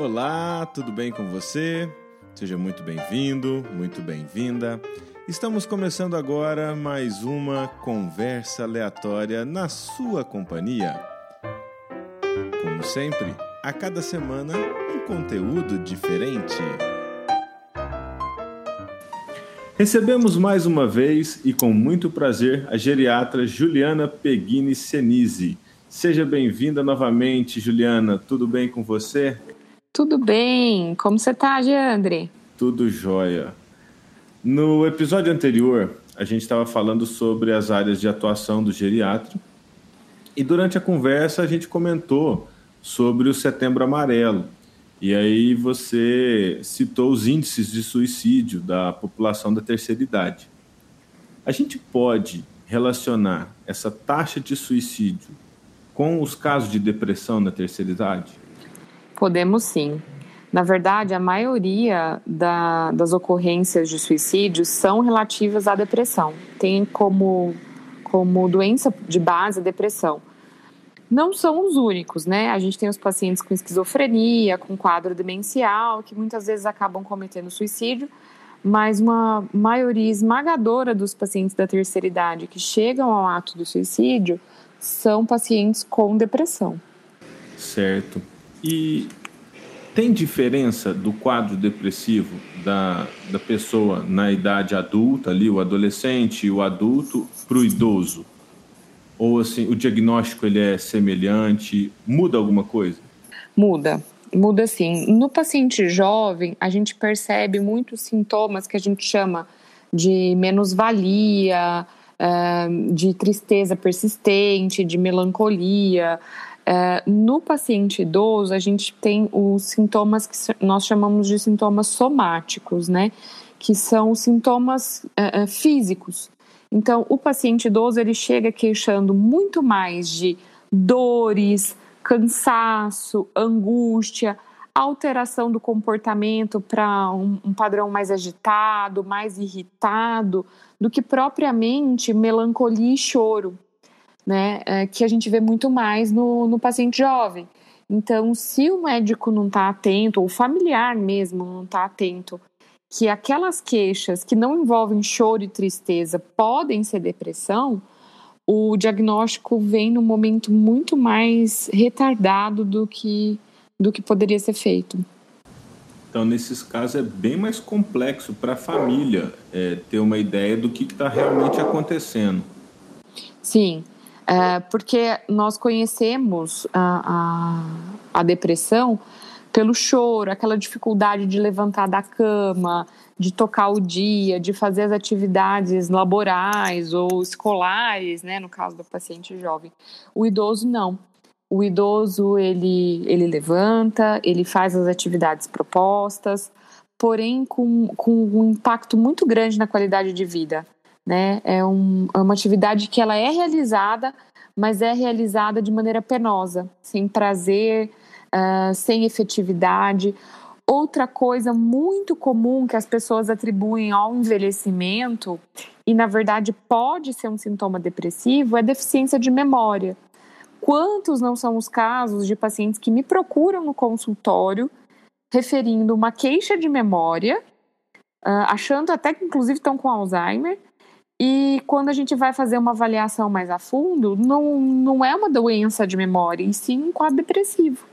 Olá, tudo bem com você? Seja muito bem-vindo, muito bem-vinda. Estamos começando agora mais uma conversa aleatória na sua companhia. Como sempre, a cada semana um conteúdo diferente. Recebemos mais uma vez e com muito prazer a geriatra Juliana Peguini Senise. Seja bem-vinda novamente, Juliana. Tudo bem com você? Tudo bem. Como você está, Geandre? Tudo jóia. No episódio anterior, a gente estava falando sobre as áreas de atuação do geriatra. E durante a conversa, a gente comentou sobre o Setembro Amarelo. E aí você citou os índices de suicídio da população da terceira idade. A gente pode relacionar essa taxa de suicídio com os casos de depressão na terceira idade? Podemos sim. Na verdade, a maioria da, das ocorrências de suicídio são relativas à depressão. Tem como, como doença de base a depressão. Não são os únicos, né? A gente tem os pacientes com esquizofrenia, com quadro demencial, que muitas vezes acabam cometendo suicídio, mas uma maioria esmagadora dos pacientes da terceira idade que chegam ao ato do suicídio são pacientes com depressão. Certo. E tem diferença do quadro depressivo da, da pessoa na idade adulta, ali, o adolescente e o adulto, para o idoso? Ou assim, o diagnóstico ele é semelhante? Muda alguma coisa? Muda. Muda sim. No paciente jovem, a gente percebe muitos sintomas que a gente chama de menos-valia, eh, de tristeza persistente, de melancolia, é, no paciente idoso, a gente tem os sintomas que nós chamamos de sintomas somáticos, né? Que são sintomas é, é, físicos. Então, o paciente idoso ele chega queixando muito mais de dores, cansaço, angústia, alteração do comportamento para um, um, padrão mais agitado, mais irritado, do que propriamente melancolia e choro né, é, que a gente vê muito mais no, no paciente jovem. Então, se o médico não está atento, ou o familiar mesmo não está atento, que aquelas queixas que não envolvem choro e tristeza podem ser depressão, o diagnóstico vem no momento muito mais retardado do que, do que poderia ser feito. Então, nesses casos, é bem mais complexo para a família é, ter uma ideia do que está realmente acontecendo. Sim, é, porque nós conhecemos a, a, a depressão pelo choro, aquela dificuldade de levantar da cama, de tocar o dia, de fazer as atividades laborais ou escolares, né, no caso do paciente jovem. O idoso não. O idoso ele, ele levanta, ele faz as atividades propostas, porém com, com um impacto muito grande na qualidade de vida né? É, um, é uma atividade que ela é realizada, mas é realizada de maneira penosa, sem prazer, uh, sem efetividade. Outra coisa muito comum que as pessoas atribuem ao envelhecimento, e na verdade pode ser um sintoma depressivo, é deficiência de memória. Quantos não são os casos de pacientes que me procuram no consultório referindo uma queixa de memória, uh, achando até que inclusive estão com Alzheimer, e quando a gente vai fazer uma avaliação mais a fundo, não, não é uma doença de memória, e sim um quadro depressivo.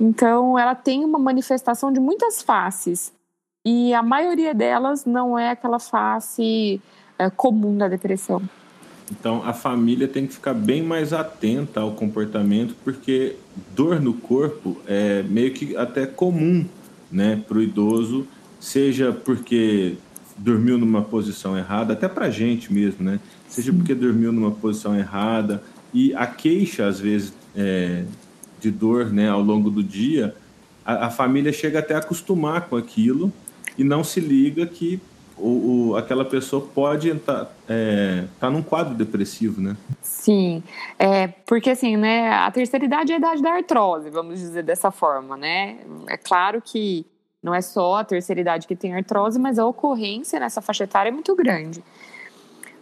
Então, ela tem uma manifestação de muitas faces, e a maioria delas não é aquela face é, comum da depressão. Então, a família tem que ficar bem mais atenta ao comportamento, porque dor no corpo é meio que até comum né, para o idoso, seja porque dormiu numa posição errada, até para gente mesmo, né? Seja porque dormiu numa posição errada e a queixa, às vezes, é, de dor né, ao longo do dia, a, a, família chega até a acostumar com aquilo e não se liga que o, o aquela pessoa pode estar é, tá num quadro depressivo, né? Sim, é, porque assim, né, a terceira idade é a idade da artrose, vamos dizer dessa forma, né? É claro que não é só a terceira idade que tem artrose, mas a ocorrência nessa faixa etária é muito grande.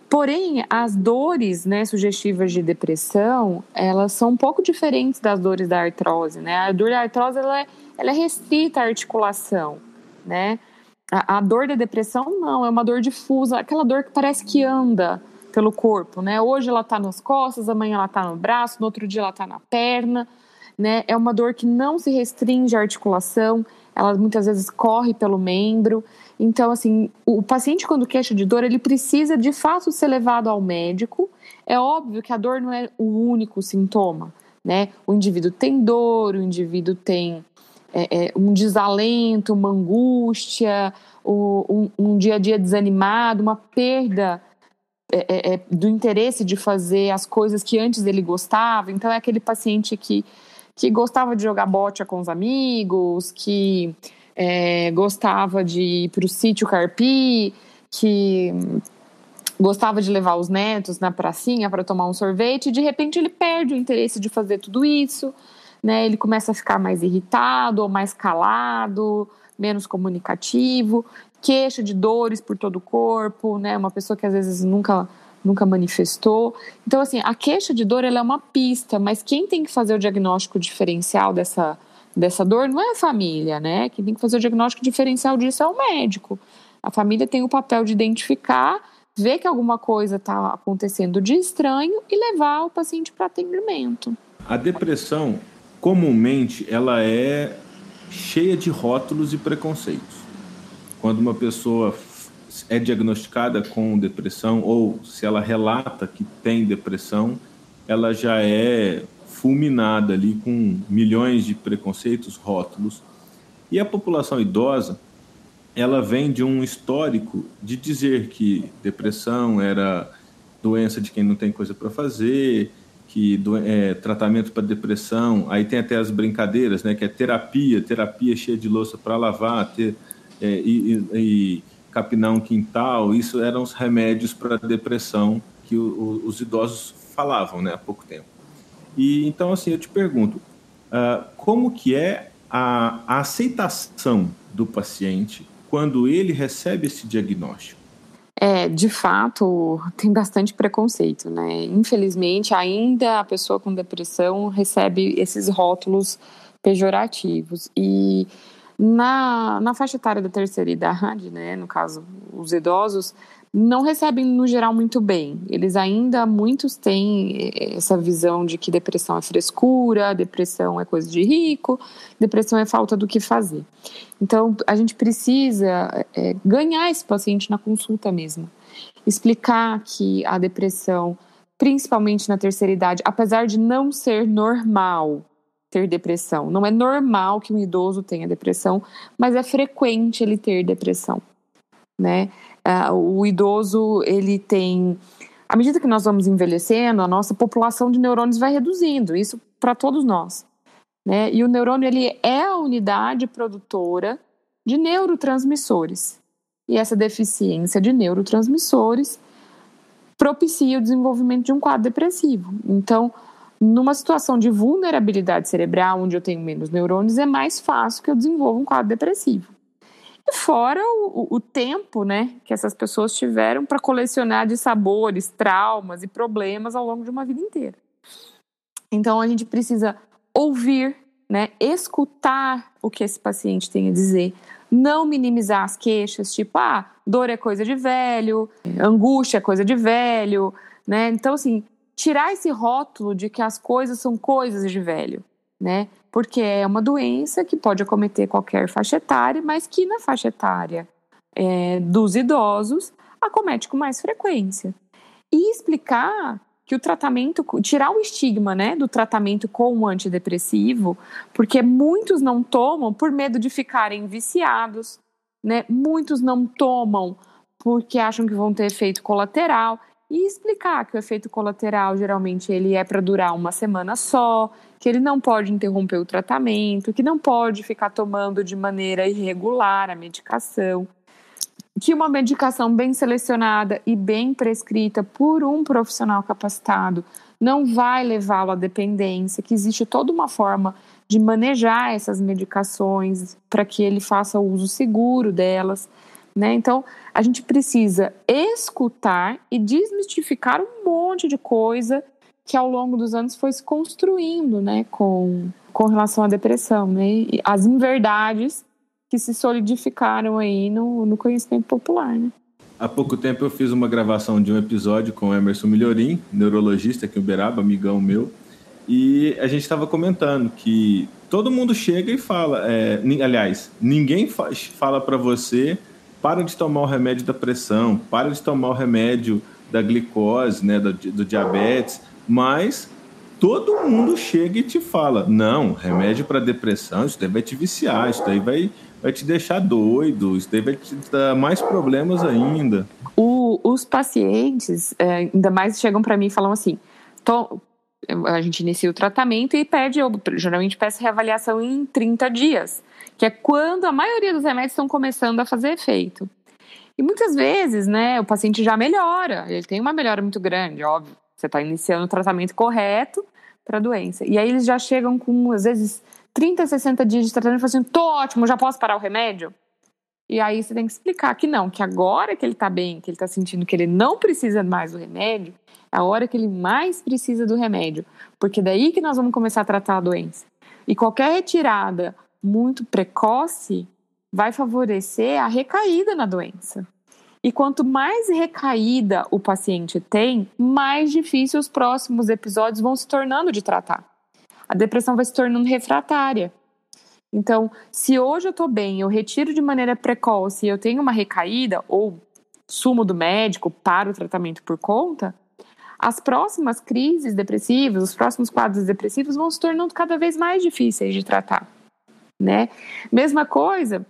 Porém, as dores né, sugestivas de depressão, elas são um pouco diferentes das dores da artrose, né? A dor da artrose, ela é, ela é restrita à articulação, né? A, a, dor da depressão, não, é uma dor difusa, aquela dor que parece que anda pelo corpo, né? Hoje ela está nas costas, amanhã ela está no braço, no outro dia ela está na perna, né? É uma dor que não se restringe à articulação, ela muitas vezes corre pelo membro, então, assim, o paciente, quando queixa de dor, ele precisa de fato ser levado ao médico. É óbvio que a dor não é o único sintoma, né? O indivíduo tem dor, o indivíduo tem é, é, um desalento, uma angústia, um, um, dia a dia desanimado, uma perda é, é, é, do interesse de fazer as coisas que antes ele gostava. Então, é aquele paciente que, que gostava de jogar bote com os amigos, que é, gostava de ir para o sítio Carpi, que gostava de levar os netos na pracinha para tomar um sorvete, e de repente ele perde o interesse de fazer tudo isso, né? Ele começa a ficar mais irritado ou mais calado, menos comunicativo, queixa de dores por todo o corpo, né? Uma pessoa que às vezes nunca nunca manifestou. Então assim, a queixa de dor ela é uma pista, mas quem tem que fazer o diagnóstico diferencial dessa dessa dor não é a família, né? Quem tem que fazer o diagnóstico diferencial disso é o médico. A família tem o papel de identificar, ver que alguma coisa está acontecendo de estranho e levar o paciente para atendimento. A depressão, comumente, ela é cheia de rótulos e preconceitos. Quando uma pessoa é diagnosticada com depressão ou se ela relata que tem depressão, ela já é fulminada ali com milhões de preconceitos, rótulos. E a população idosa, ela vem de um histórico de dizer que depressão era doença de quem não tem coisa para fazer, que é, tratamento para depressão, aí tem até as brincadeiras, né, que é terapia, terapia cheia de louça para lavar, ter, é, e, e, capinar um quintal, isso eram os remédios para depressão que o, o, os idosos falavam, né, há pouco tempo. E então assim eu te pergunto, uh, como que é a, a aceitação do paciente quando ele recebe esse diagnóstico? É, de fato, tem bastante preconceito, né? Infelizmente, ainda a pessoa com depressão recebe esses rótulos pejorativos. E na, na faixa etária da terceira idade, né, no caso, os idosos, não recebem no geral muito bem. Eles ainda, muitos têm essa visão de que depressão é frescura, depressão é coisa de rico, depressão é falta do que fazer. Então, a gente precisa é, ganhar esse paciente na consulta mesmo. Explicar que a depressão, principalmente na terceira idade, apesar de não ser normal ter depressão, não é normal que um idoso tenha depressão, mas é frequente ele ter depressão, né? Uh, o idoso, ele tem. À medida que nós vamos envelhecendo, a nossa população de neurônios vai reduzindo, isso para todos nós. Né? E o neurônio ele é a unidade produtora de neurotransmissores. E essa deficiência de neurotransmissores propicia o desenvolvimento de um quadro depressivo. Então, numa situação de vulnerabilidade cerebral, onde eu tenho menos neurônios, é mais fácil que eu desenvolva um quadro depressivo. Fora o, o, tempo né, que essas pessoas tiveram para colecionar de sabores, traumas e problemas ao longo de uma vida inteira. Então a gente precisa ouvir, né, escutar o que esse paciente tem a dizer, não minimizar as queixas, tipo, ah, dor é coisa de velho, angústia é coisa de velho, né? Então, assim, tirar esse rótulo de que as coisas são coisas de velho, né? porque é uma doença que pode acometer qualquer faixa etária, mas que na faixa etária é, dos idosos acomete com mais frequência. E explicar que o tratamento, tirar o estigma né, do tratamento com o antidepressivo, porque muitos não tomam por medo de ficarem viciados, né? muitos não tomam porque acham que vão ter efeito colateral e explicar que o efeito colateral geralmente ele é para durar uma semana só, que ele não pode interromper o tratamento, que não pode ficar tomando de maneira irregular a medicação, que uma medicação bem selecionada e bem prescrita por um profissional capacitado não vai levá-lo à dependência, que existe toda uma forma de manejar essas medicações para que ele faça o uso seguro delas. Né? Então, a gente precisa escutar e desmistificar um monte de coisa que ao longo dos anos foi se construindo né, com, com relação à depressão. Né? E as inverdades que se solidificaram aí no, no conhecimento popular. Né? Há pouco tempo eu fiz uma gravação de um episódio com o Emerson Melhorim, neurologista aqui em Uberaba, amigão meu, e a gente estava comentando que todo mundo chega e fala, é, aliás, ninguém fala para você para de tomar o remédio da pressão, para de tomar o remédio da glicose, né, do, do diabetes, mas todo mundo chega e te fala: não, remédio para depressão, isso daí vai te viciar, isso daí vai, vai te deixar doido, isso daí vai te dar mais problemas ainda. O, os pacientes, é, ainda mais chegam para mim e falam assim: a gente inicia o tratamento e pede, eu geralmente peço reavaliação em 30 dias, que é quando a maioria dos remédios estão começando a fazer efeito. E muitas vezes, né, o paciente já melhora, ele tem uma melhora muito grande, óbvio. Você está iniciando o tratamento correto para a doença. E aí eles já chegam com, às vezes, 30, 60 dias de tratamento e falam assim: tô ótimo, já posso parar o remédio? E aí você tem que explicar que não, que agora que ele está bem, que ele está sentindo que ele não precisa mais do remédio, é a hora que ele mais precisa do remédio. Porque daí que nós vamos começar a tratar a doença. E qualquer retirada muito precoce vai favorecer a recaída na doença. E quanto mais recaída o paciente tem, mais difícil os próximos episódios vão se tornando de tratar. A depressão vai se tornando refratária. Então, se hoje eu estou bem, eu retiro de maneira precoce e eu tenho uma recaída, ou sumo do médico para o tratamento por conta, as próximas crises depressivas, os próximos quadros depressivos vão se tornando cada vez mais difíceis de tratar, né? Mesma coisa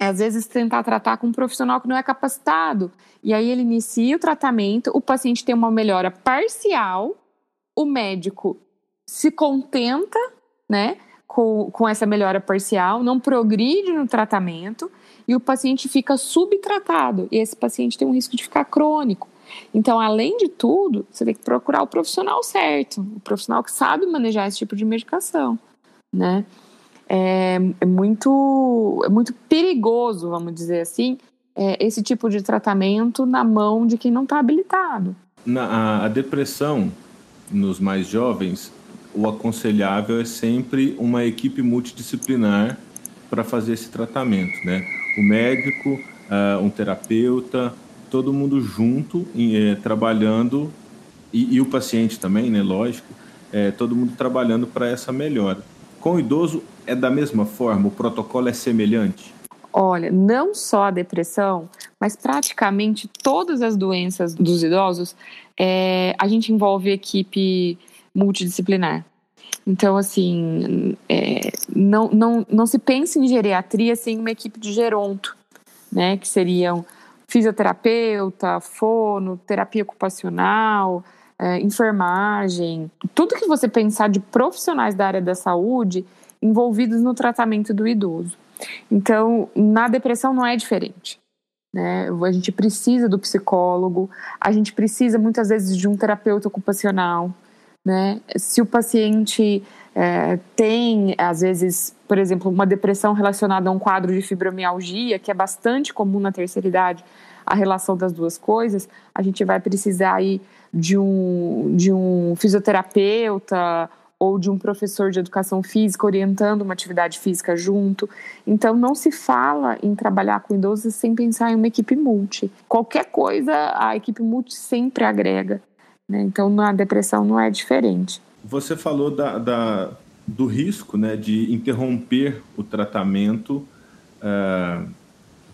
é, às vezes tentar tratar com um profissional que não é capacitado. E aí ele inicia o tratamento, o paciente tem uma melhora parcial, o médico se contenta, né, com, com essa melhora parcial, não progride no tratamento e o paciente fica subtratado. E esse paciente tem um risco de ficar crônico. Então, além de tudo, você tem que procurar o profissional certo, o profissional que sabe manejar esse tipo de medicação, né? É, é muito, é muito perigoso, vamos dizer assim, é, esse tipo de tratamento na mão de quem não está habilitado. Na, a, a depressão nos mais jovens, o aconselhável é sempre uma equipe multidisciplinar para fazer esse tratamento, né? O médico, uh, um terapeuta, todo mundo junto, eh, trabalhando, e, e, o paciente também, né? Lógico, é, todo mundo trabalhando para essa melhora. Com o idoso é da mesma forma? O protocolo é semelhante? Olha, não só a depressão, mas praticamente todas as doenças dos idosos, é, a gente envolve equipe multidisciplinar. Então, assim, é, não, não, não se pensa em geriatria sem uma equipe de geronto, né? Que seriam fisioterapeuta, fono, terapia ocupacional, é, enfermagem, tudo que você pensar de profissionais da área da saúde envolvidos no tratamento do idoso. Então, na depressão não é diferente. Né? A gente precisa do psicólogo, a gente precisa muitas vezes de um terapeuta ocupacional. Né? Se o paciente é, tem, às vezes, por exemplo, uma depressão relacionada a um quadro de fibromialgia, que é bastante comum na terceira idade, a relação das duas coisas, a gente vai precisar aí de um, de um fisioterapeuta ou de um professor de educação física orientando uma atividade física junto. Então, não se fala em trabalhar com idosos sem pensar em uma equipe multi. Qualquer coisa, a equipe multi sempre agrega. Né? Então, na depressão não é diferente. Você falou da, da do risco né, de interromper o tratamento uh,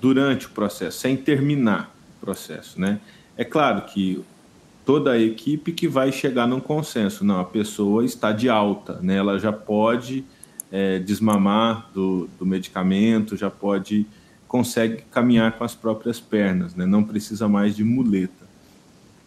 durante o processo, sem terminar o processo. Né? É claro que toda a equipe que vai chegar num consenso. Não, a pessoa está de alta, né? ela já pode é, desmamar do, do medicamento, já pode, consegue caminhar com as próprias pernas, né? não precisa mais de muleta.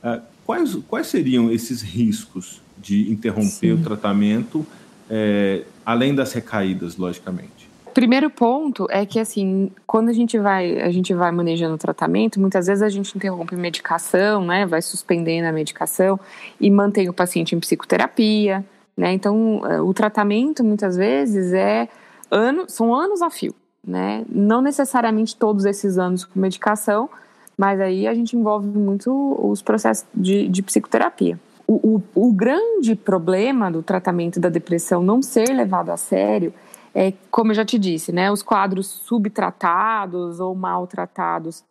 Ah, quais, quais seriam esses riscos de interromper Sim. o tratamento, é, além das recaídas, logicamente? Primeiro ponto é que assim, quando a gente vai, a gente vai manejando o tratamento, muitas vezes a gente interrompe medicação, né, vai suspendendo a medicação e mantém o paciente em psicoterapia, né? Então, eh, o tratamento muitas vezes é anos, são anos a fio, né? Não necessariamente todos esses anos com medicação, mas aí a gente envolve muito os processos de, de psicoterapia. O, o, o grande problema do tratamento da depressão não ser levado a sério é, como eu já te disse, né, os quadros subtratados ou maltratados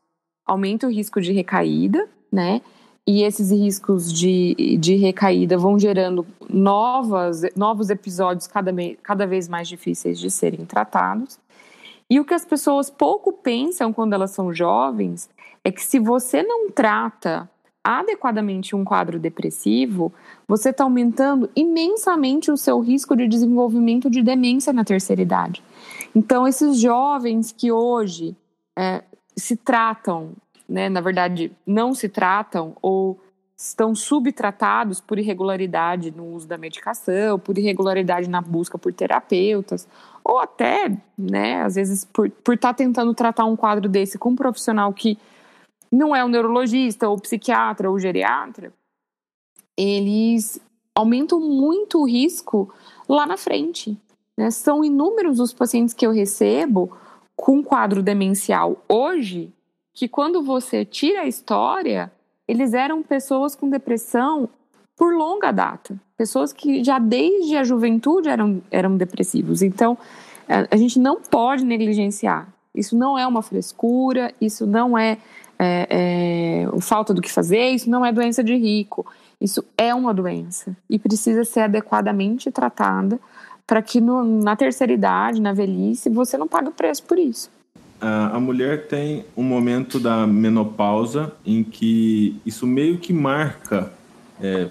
aumentam o risco de recaída, né? E esses riscos de, de recaída vão gerando novas, novos episódios cada, cada vez mais difíceis de serem tratados. E o que as pessoas pouco pensam quando elas são jovens é que se você não trata adequadamente um quadro depressivo, você está aumentando imensamente o seu risco de desenvolvimento de demência na terceira idade. Então, esses jovens que hoje é, se tratam, né, na verdade, não se tratam ou estão subtratados por irregularidade no uso da medicação, por irregularidade na busca por terapeutas, ou até, né, às vezes, por estar tá tentando tratar um quadro desse com um profissional que não é um neurologista, ou psiquiatra, ou geriatra, eles aumentam muito o risco lá na frente. Né? São inúmeros os pacientes que eu recebo com quadro demencial hoje, que quando você tira a história, eles eram pessoas com depressão por longa data. Pessoas que já desde a juventude eram, eram depressivos. Então, a gente não pode negligenciar. Isso não é uma frescura, isso não é é, é, falta do que fazer, isso não é doença de rico. Isso é uma doença e precisa ser adequadamente tratada para que no, na terceira idade, na velhice, você não pague preço por isso. A mulher tem um momento da menopausa em que isso meio que marca é,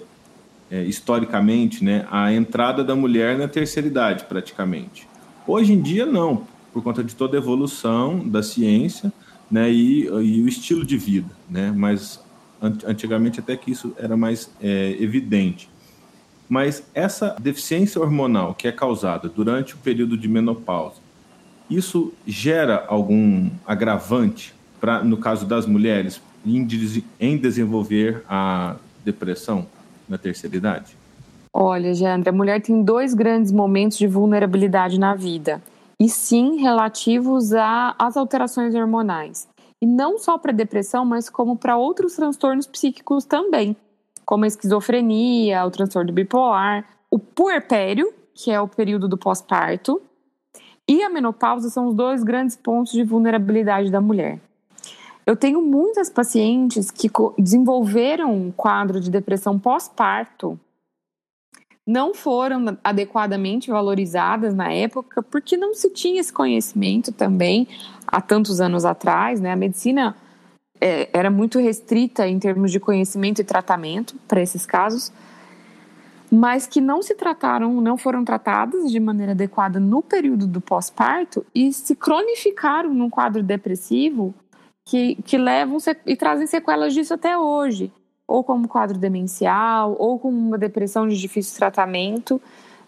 é, historicamente né, a entrada da mulher na terceira idade, praticamente. Hoje em dia, não, por conta de toda a evolução da ciência, né, e, e o estilo de vida, né, mas antigamente até que isso era mais é, evidente. Mas essa deficiência hormonal que é causada durante o período de menopausa, isso gera algum agravante para, no caso das mulheres, em, em desenvolver a depressão na terceira idade? Olha, Jandra, a mulher tem dois grandes momentos de vulnerabilidade na vida e sim relativos às alterações hormonais. E não só para depressão, mas como para outros transtornos psíquicos também, como a esquizofrenia, o transtorno bipolar, o puerpério, que é o período do pós-parto, e a menopausa são os dois grandes pontos de vulnerabilidade da mulher. Eu tenho muitas pacientes que desenvolveram um quadro de depressão pós-parto não foram adequadamente valorizadas na época, porque não se tinha esse conhecimento também há tantos anos atrás, né? A medicina é, era muito restrita em termos de conhecimento e tratamento para esses casos, mas que não se trataram, não foram tratadas de maneira adequada no período do pós-parto e se cronificaram num quadro depressivo que, que levam e trazem sequelas disso até hoje ou como quadro demencial, ou com uma depressão de difícil tratamento,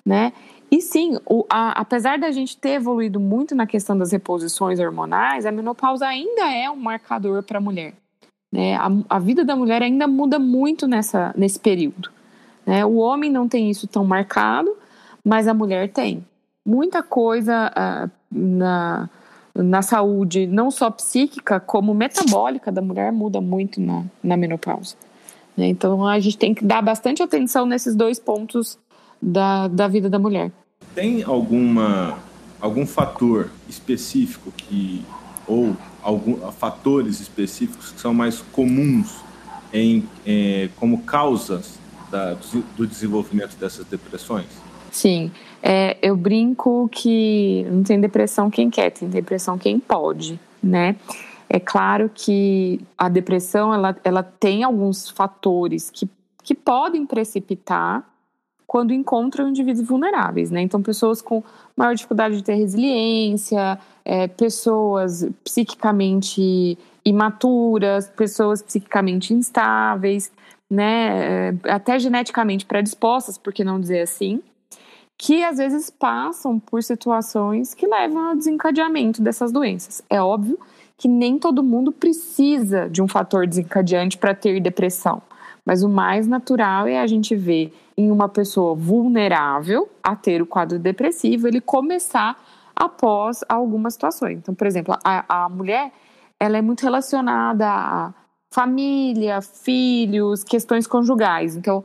né? E sim, o, a, apesar da gente ter evoluído muito na questão das reposições hormonais, a menopausa ainda é um marcador para a mulher. Né? A, a, vida da mulher ainda muda muito nessa, nesse período. Né? O homem não tem isso tão marcado, mas a mulher tem. Muita coisa uh, na, na saúde, não só psíquica, como metabólica da mulher, muda muito na, na menopausa. Né? Então a gente tem que dar bastante atenção nesses dois pontos da, da vida da mulher. Tem alguma algum fator específico que ou algum fatores específicos que são mais comuns em é, como causas da, do desenvolvimento dessas depressões? Sim, é, eu brinco que não tem depressão quem quer, tem depressão quem pode, né? É claro que a depressão ela, ela tem alguns fatores que, que podem precipitar quando encontram indivíduos vulneráveis, né? Então, pessoas com maior dificuldade de ter resiliência, é, pessoas psiquicamente imaturas, pessoas psiquicamente instáveis, né? É, até geneticamente predispostas, por que não dizer assim? Que às vezes passam por situações que levam ao desencadeamento dessas doenças. É óbvio que nem todo mundo precisa de um fator desencadeante para ter depressão. Mas o mais natural é a gente ver em uma pessoa vulnerável a ter o quadro depressivo, ele começar após algumas situações. Então, por exemplo, a, a mulher ela é muito relacionada a família, filhos, questões conjugais. Então,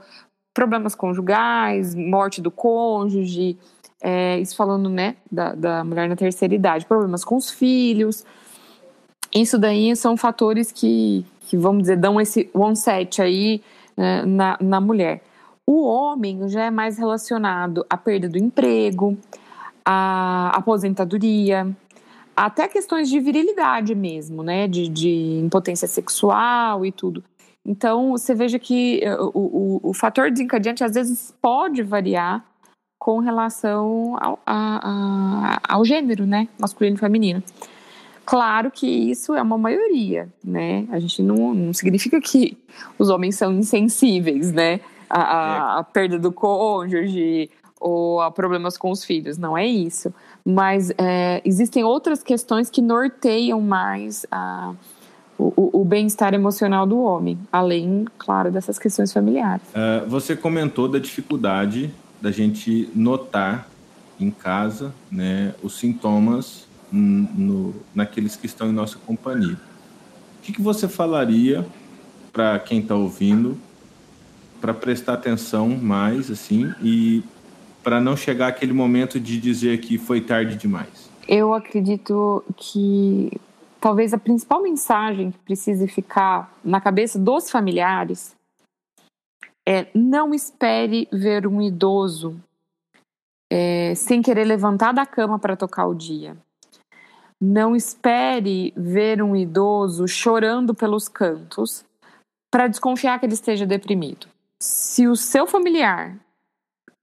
problemas conjugais, morte do cônjuge, é, isso falando né, da, da mulher na terceira idade, problemas com os filhos. Isso daí são fatores que, que vamos dizer, dão esse onset aí né, na, na mulher. O homem já é mais relacionado à perda do emprego, à aposentadoria, até questões de virilidade mesmo, né? De, de impotência sexual e tudo. Então, você veja que eh, o, o, o fator desencadeante às vezes pode variar com relação ao, a, a, ao gênero, né? Masculino e feminino. Claro que isso é uma maioria, né? A gente não, não significa que os homens são insensíveis, né? A, a, a perda do cônjuge ou a problemas com os filhos, não é isso. Mas é, existem outras questões que norteiam mais a, o, o bem-estar emocional do homem, além, claro, dessas questões familiares. Uh, você comentou da dificuldade da gente notar em casa né, os sintomas no, naqueles que estão em nossa companhia. O que, que você falaria para quem está ouvindo para prestar atenção mais assim e para não chegar aquele momento de dizer que foi tarde demais? Eu acredito que talvez a principal mensagem que precise ficar na cabeça dos familiares é não espere ver um idoso é, sem querer levantar da cama para tocar o dia. Não espere ver um idoso chorando pelos cantos para desconfiar que ele esteja deprimido. Se o seu familiar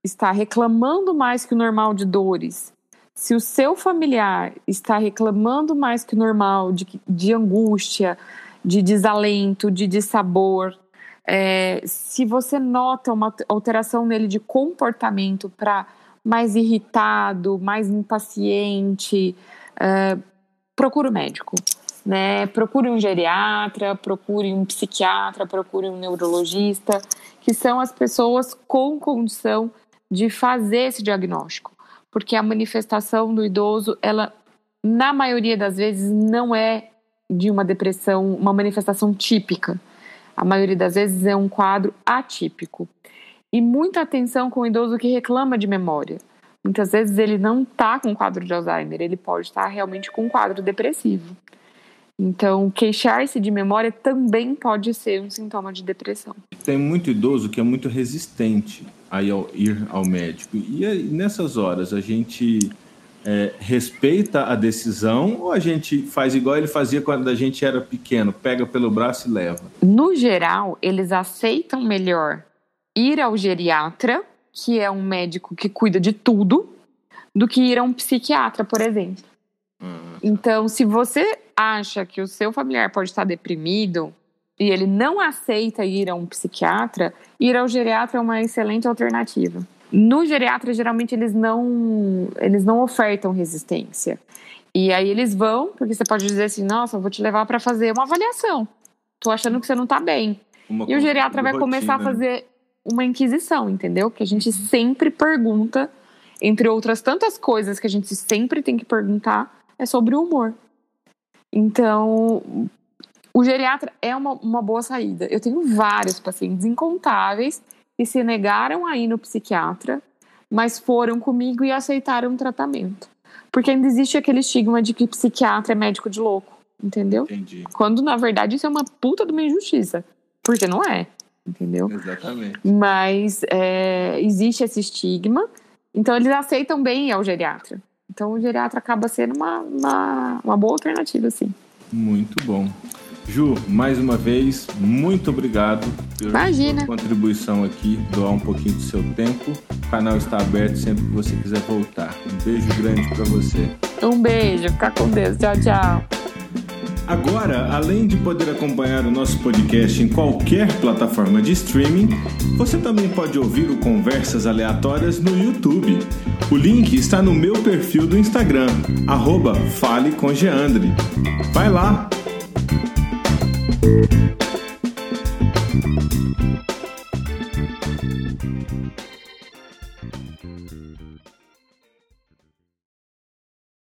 está reclamando mais que o normal de dores, se o seu familiar está reclamando mais que o normal de, de angústia, de desalento, de dissabor, é, se você nota uma alteração nele de comportamento para mais irritado, mais impaciente, é, procure um médico. Né? Procure um geriatra, procure um psiquiatra, procure um neurologista, que são as pessoas com condição de fazer esse diagnóstico, porque a manifestação do idoso, ela na maioria das vezes não é de uma depressão, uma manifestação típica. A maioria das vezes é um quadro atípico. E muita atenção com o idoso que reclama de memória. Muitas vezes ele não está com quadro de Alzheimer, ele pode estar realmente com quadro depressivo. Então, queixar-se de memória também pode ser um sintoma de depressão. Tem muito idoso que é muito resistente a ir ao médico. E nessas horas a gente é, respeita a decisão ou a gente faz igual ele fazia quando a gente era pequeno, pega pelo braço e leva? No geral, eles aceitam melhor ir ao geriatra, que é um médico que cuida de tudo, do que ir a um psiquiatra, por exemplo. Hum. Então, se você acha que o seu familiar pode estar deprimido e ele não aceita ir a um psiquiatra, ir ao geriatra é uma excelente alternativa. No geriatra, geralmente eles não, eles não ofertam resistência. E aí eles vão, porque você pode dizer assim: nossa, eu vou te levar para fazer uma avaliação. Tô achando que você não tá bem. Uma e o geriatra vai rotina. começar a fazer uma inquisição, entendeu? Que a gente sempre pergunta, entre outras tantas coisas que a gente sempre tem que perguntar, é sobre o humor. Então, o geriatra é uma, uma boa saída. Eu tenho vários pacientes incontáveis que se negaram a ir no psiquiatra, mas foram comigo e aceitaram o tratamento. Porque ainda existe aquele estigma de que psiquiatra é médico de louco, entendeu? Entendi. Quando, na verdade, isso é uma puta de uma injustiça. Porque não é, entendeu? Exatamente. Mas é, existe esse estigma, então eles aceitam bem ir ao geriatra. Então o geriatra acaba sendo uma, uma, uma boa alternativa, sim. Muito bom. Ju, mais uma vez, muito obrigado pela Imagina. contribuição aqui, doar um pouquinho do seu tempo. O canal está aberto sempre que você quiser voltar. Um beijo grande para você. Um beijo, fica com Deus. Tchau, tchau. Agora, além de poder acompanhar o nosso podcast em qualquer plataforma de streaming, você também pode ouvir o Conversas Aleatórias no YouTube. O link está no meu perfil do Instagram, arroba Fale com Geandre. Vai lá!